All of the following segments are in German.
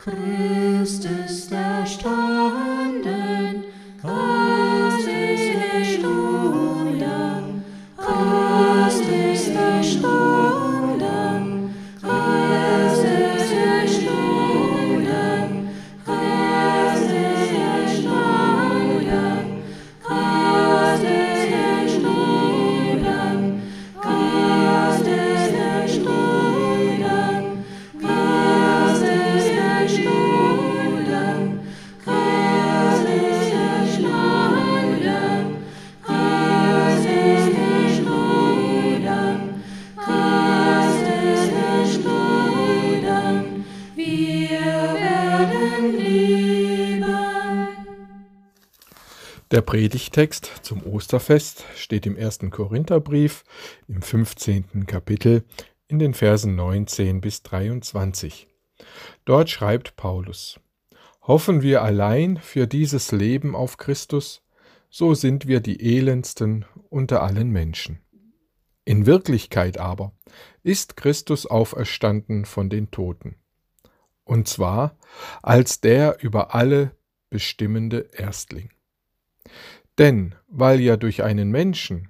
Christ ist erstanden, Der Predigtext zum Osterfest steht im ersten Korintherbrief im 15. Kapitel in den Versen 19 bis 23. Dort schreibt Paulus: Hoffen wir allein für dieses Leben auf Christus, so sind wir die elendsten unter allen Menschen. In Wirklichkeit aber ist Christus auferstanden von den Toten, und zwar als der über alle bestimmende Erstling. Denn weil ja durch einen Menschen,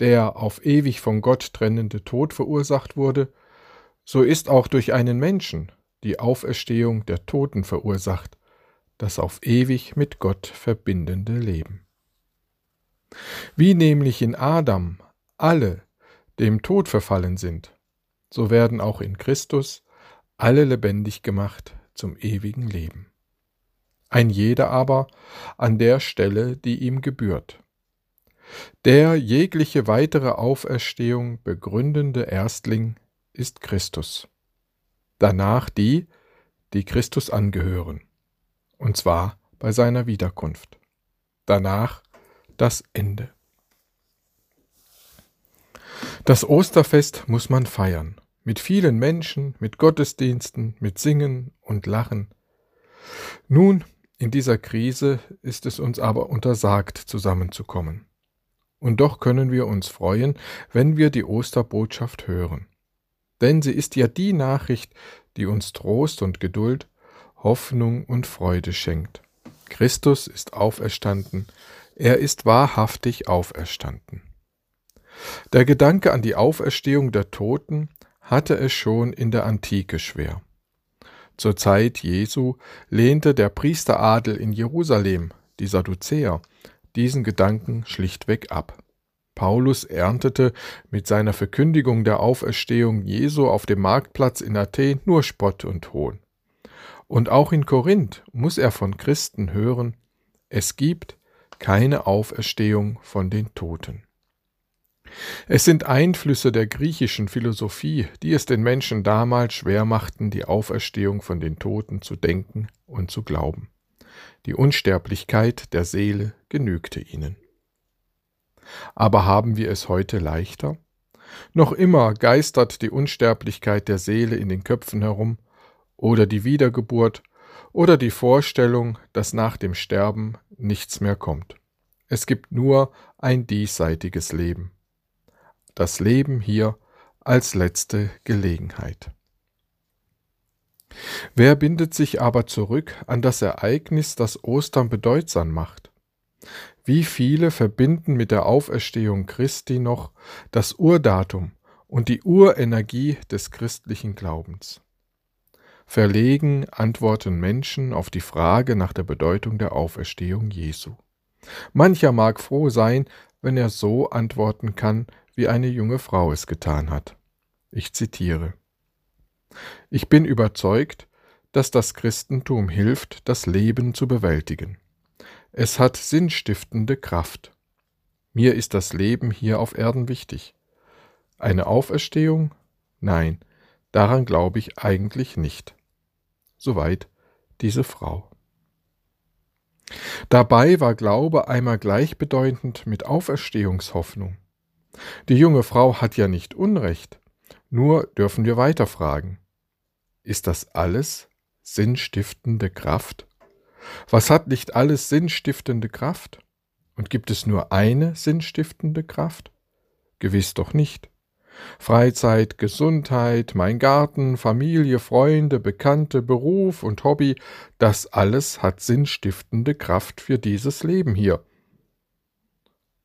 der auf ewig von Gott trennende Tod verursacht wurde, so ist auch durch einen Menschen die Auferstehung der Toten verursacht, das auf ewig mit Gott verbindende Leben. Wie nämlich in Adam alle dem Tod verfallen sind, so werden auch in Christus alle lebendig gemacht zum ewigen Leben. Ein jeder aber an der Stelle, die ihm gebührt. Der jegliche weitere Auferstehung begründende Erstling ist Christus. Danach die, die Christus angehören, und zwar bei seiner Wiederkunft. Danach das Ende. Das Osterfest muss man feiern, mit vielen Menschen, mit Gottesdiensten, mit Singen und Lachen. Nun, in dieser Krise ist es uns aber untersagt, zusammenzukommen. Und doch können wir uns freuen, wenn wir die Osterbotschaft hören. Denn sie ist ja die Nachricht, die uns Trost und Geduld, Hoffnung und Freude schenkt. Christus ist auferstanden, er ist wahrhaftig auferstanden. Der Gedanke an die Auferstehung der Toten hatte es schon in der Antike schwer. Zur Zeit Jesu lehnte der Priesteradel in Jerusalem, die Sadduzäer, diesen Gedanken schlichtweg ab. Paulus erntete mit seiner Verkündigung der Auferstehung Jesu auf dem Marktplatz in Athen nur Spott und Hohn. Und auch in Korinth muss er von Christen hören, es gibt keine Auferstehung von den Toten. Es sind Einflüsse der griechischen Philosophie, die es den Menschen damals schwer machten, die Auferstehung von den Toten zu denken und zu glauben. Die Unsterblichkeit der Seele genügte ihnen. Aber haben wir es heute leichter? Noch immer geistert die Unsterblichkeit der Seele in den Köpfen herum, oder die Wiedergeburt, oder die Vorstellung, dass nach dem Sterben nichts mehr kommt. Es gibt nur ein diesseitiges Leben das Leben hier als letzte Gelegenheit. Wer bindet sich aber zurück an das Ereignis, das Ostern bedeutsam macht? Wie viele verbinden mit der Auferstehung Christi noch das Urdatum und die Urenergie des christlichen Glaubens? Verlegen antworten Menschen auf die Frage nach der Bedeutung der Auferstehung Jesu. Mancher mag froh sein, wenn er so antworten kann, wie eine junge Frau es getan hat. Ich zitiere Ich bin überzeugt, dass das Christentum hilft, das Leben zu bewältigen. Es hat sinnstiftende Kraft. Mir ist das Leben hier auf Erden wichtig. Eine Auferstehung? Nein, daran glaube ich eigentlich nicht. Soweit diese Frau. Dabei war Glaube einmal gleichbedeutend mit Auferstehungshoffnung. Die junge Frau hat ja nicht Unrecht, nur dürfen wir weiterfragen. Ist das alles sinnstiftende Kraft? Was hat nicht alles sinnstiftende Kraft? Und gibt es nur eine sinnstiftende Kraft? Gewiss doch nicht. Freizeit, Gesundheit, mein Garten, Familie, Freunde, Bekannte, Beruf und Hobby, das alles hat sinnstiftende Kraft für dieses Leben hier.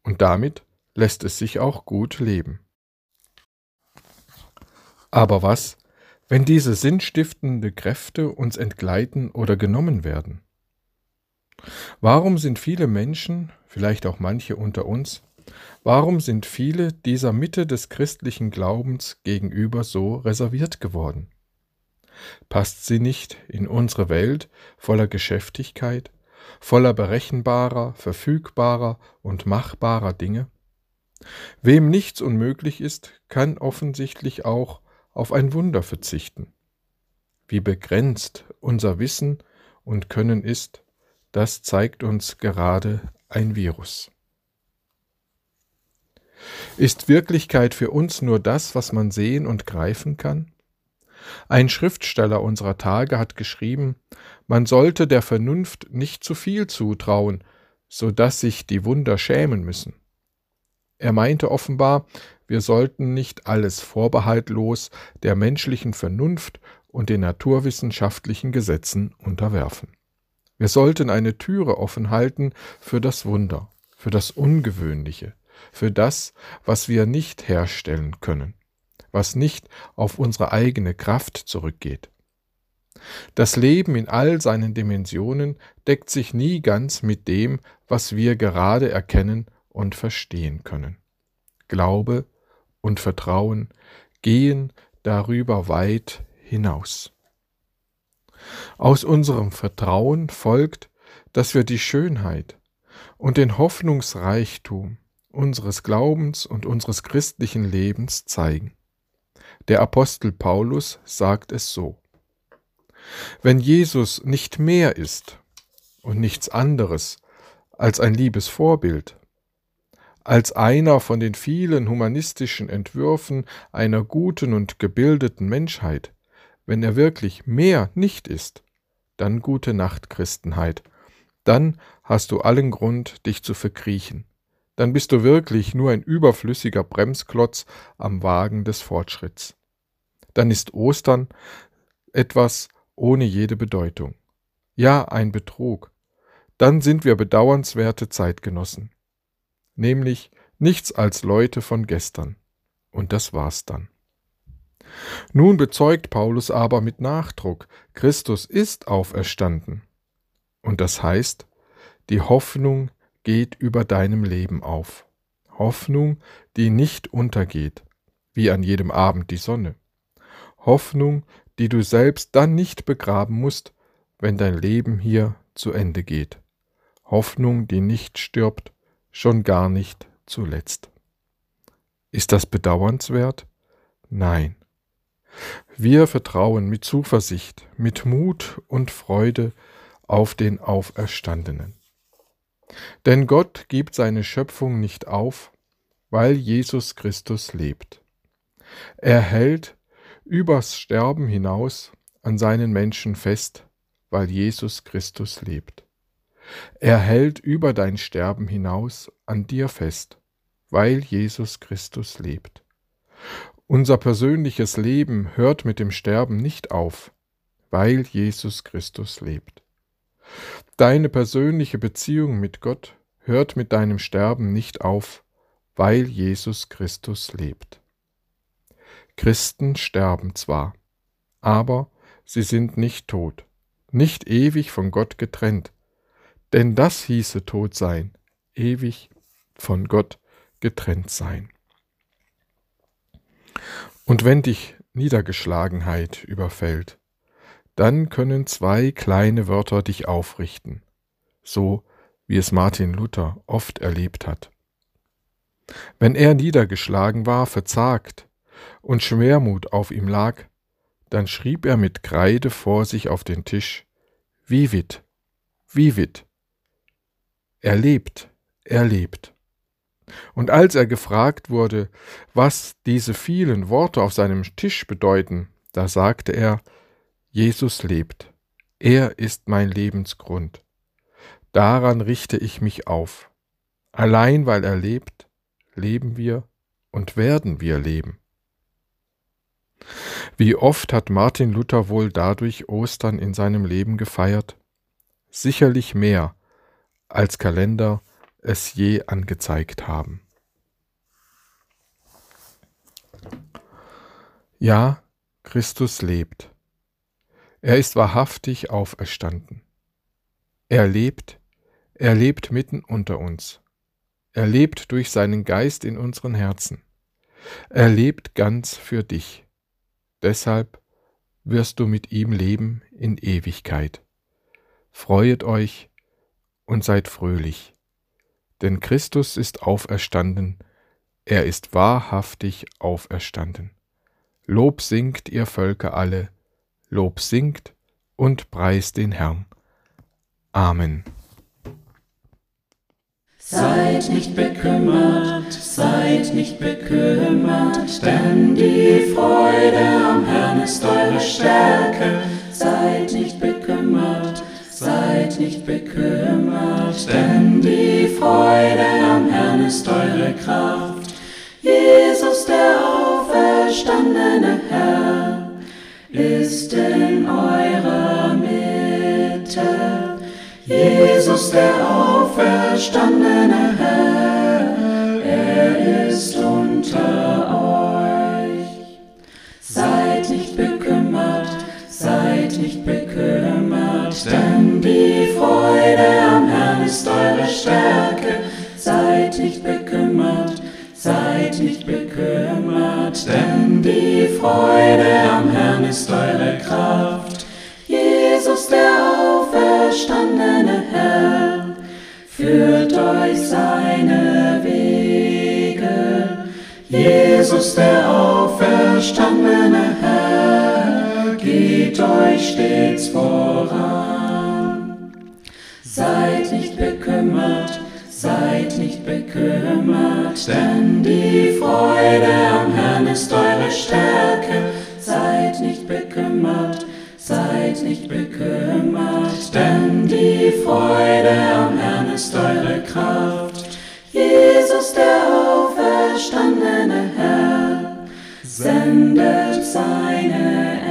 Und damit lässt es sich auch gut leben. Aber was, wenn diese sinnstiftende Kräfte uns entgleiten oder genommen werden? Warum sind viele Menschen, vielleicht auch manche unter uns, warum sind viele dieser Mitte des christlichen Glaubens gegenüber so reserviert geworden? Passt sie nicht in unsere Welt voller Geschäftigkeit, voller berechenbarer, verfügbarer und machbarer Dinge? Wem nichts unmöglich ist, kann offensichtlich auch auf ein Wunder verzichten. Wie begrenzt unser Wissen und Können ist, das zeigt uns gerade ein Virus. Ist Wirklichkeit für uns nur das, was man sehen und greifen kann? Ein Schriftsteller unserer Tage hat geschrieben, man sollte der Vernunft nicht zu viel zutrauen, so dass sich die Wunder schämen müssen. Er meinte offenbar, wir sollten nicht alles vorbehaltlos der menschlichen Vernunft und den naturwissenschaftlichen Gesetzen unterwerfen. Wir sollten eine Türe offen halten für das Wunder, für das Ungewöhnliche, für das, was wir nicht herstellen können, was nicht auf unsere eigene Kraft zurückgeht. Das Leben in all seinen Dimensionen deckt sich nie ganz mit dem, was wir gerade erkennen und verstehen können. Glaube und Vertrauen gehen darüber weit hinaus. Aus unserem Vertrauen folgt, dass wir die Schönheit und den Hoffnungsreichtum unseres Glaubens und unseres christlichen Lebens zeigen. Der Apostel Paulus sagt es so. Wenn Jesus nicht mehr ist und nichts anderes als ein liebes Vorbild, als einer von den vielen humanistischen Entwürfen einer guten und gebildeten Menschheit, wenn er wirklich mehr nicht ist, dann gute Nacht, Christenheit. Dann hast du allen Grund, dich zu verkriechen. Dann bist du wirklich nur ein überflüssiger Bremsklotz am Wagen des Fortschritts. Dann ist Ostern etwas ohne jede Bedeutung. Ja, ein Betrug. Dann sind wir bedauernswerte Zeitgenossen. Nämlich nichts als Leute von gestern. Und das war's dann. Nun bezeugt Paulus aber mit Nachdruck, Christus ist auferstanden. Und das heißt, die Hoffnung geht über deinem Leben auf. Hoffnung, die nicht untergeht, wie an jedem Abend die Sonne. Hoffnung, die du selbst dann nicht begraben musst, wenn dein Leben hier zu Ende geht. Hoffnung, die nicht stirbt, schon gar nicht zuletzt. Ist das bedauernswert? Nein. Wir vertrauen mit Zuversicht, mit Mut und Freude auf den Auferstandenen. Denn Gott gibt seine Schöpfung nicht auf, weil Jesus Christus lebt. Er hält übers Sterben hinaus an seinen Menschen fest, weil Jesus Christus lebt. Er hält über dein Sterben hinaus an dir fest, weil Jesus Christus lebt. Unser persönliches Leben hört mit dem Sterben nicht auf, weil Jesus Christus lebt. Deine persönliche Beziehung mit Gott hört mit deinem Sterben nicht auf, weil Jesus Christus lebt. Christen sterben zwar, aber sie sind nicht tot, nicht ewig von Gott getrennt, denn das hieße tot sein, ewig von Gott getrennt sein. Und wenn dich Niedergeschlagenheit überfällt, dann können zwei kleine Wörter dich aufrichten, so wie es Martin Luther oft erlebt hat. Wenn er niedergeschlagen war, verzagt und Schwermut auf ihm lag, dann schrieb er mit Kreide vor sich auf den Tisch, Vivit, Vivit. Er lebt, er lebt. Und als er gefragt wurde, was diese vielen Worte auf seinem Tisch bedeuten, da sagte er, Jesus lebt, er ist mein Lebensgrund. Daran richte ich mich auf. Allein weil er lebt, leben wir und werden wir leben. Wie oft hat Martin Luther wohl dadurch Ostern in seinem Leben gefeiert? Sicherlich mehr, als Kalender es je angezeigt haben. Ja, Christus lebt. Er ist wahrhaftig auferstanden. Er lebt, er lebt mitten unter uns. Er lebt durch seinen Geist in unseren Herzen. Er lebt ganz für dich. Deshalb wirst du mit ihm leben in Ewigkeit. Freuet euch und seid fröhlich, denn Christus ist auferstanden, er ist wahrhaftig auferstanden. Lob singt ihr Völker alle, Lob singt und preist den Herrn. Amen. Seid nicht bekümmert, seid nicht bekümmert, denn die Freude am Herrn ist eure Stärke. Seid nicht bekümmert, seid nicht bekümmert, denn die Freude am Herrn ist eure Kraft. Jesus, der auferstandene Herr, ist in eurer Mitte. Jesus, der auferstandene Herr, Freude am Herrn ist eure Kraft. Jesus, der auferstandene Herr, führt euch seine Wege. Jesus, der auferstandene Herr, geht euch stets voran. Seid nicht bekümmert, seid nicht bekümmert, denn die Freude am Herrn ist eure Stärke. Nicht bekümmert, seid nicht bekümmert, denn die Freude am Herrn ist eure Kraft. Jesus, der auferstandene Herr, sendet seine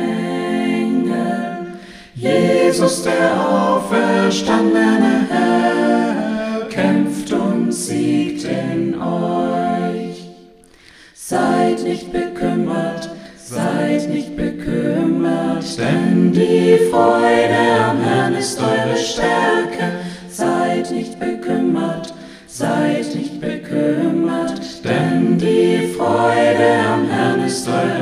Engel. Jesus, der auferstandene Herr, kämpft und siegt in euch. Seid nicht bekümmert, Seid nicht bekümmert, denn die Freude am Herrn ist eure Stärke. Seid nicht bekümmert, seid nicht bekümmert, denn die Freude am Herrn ist eure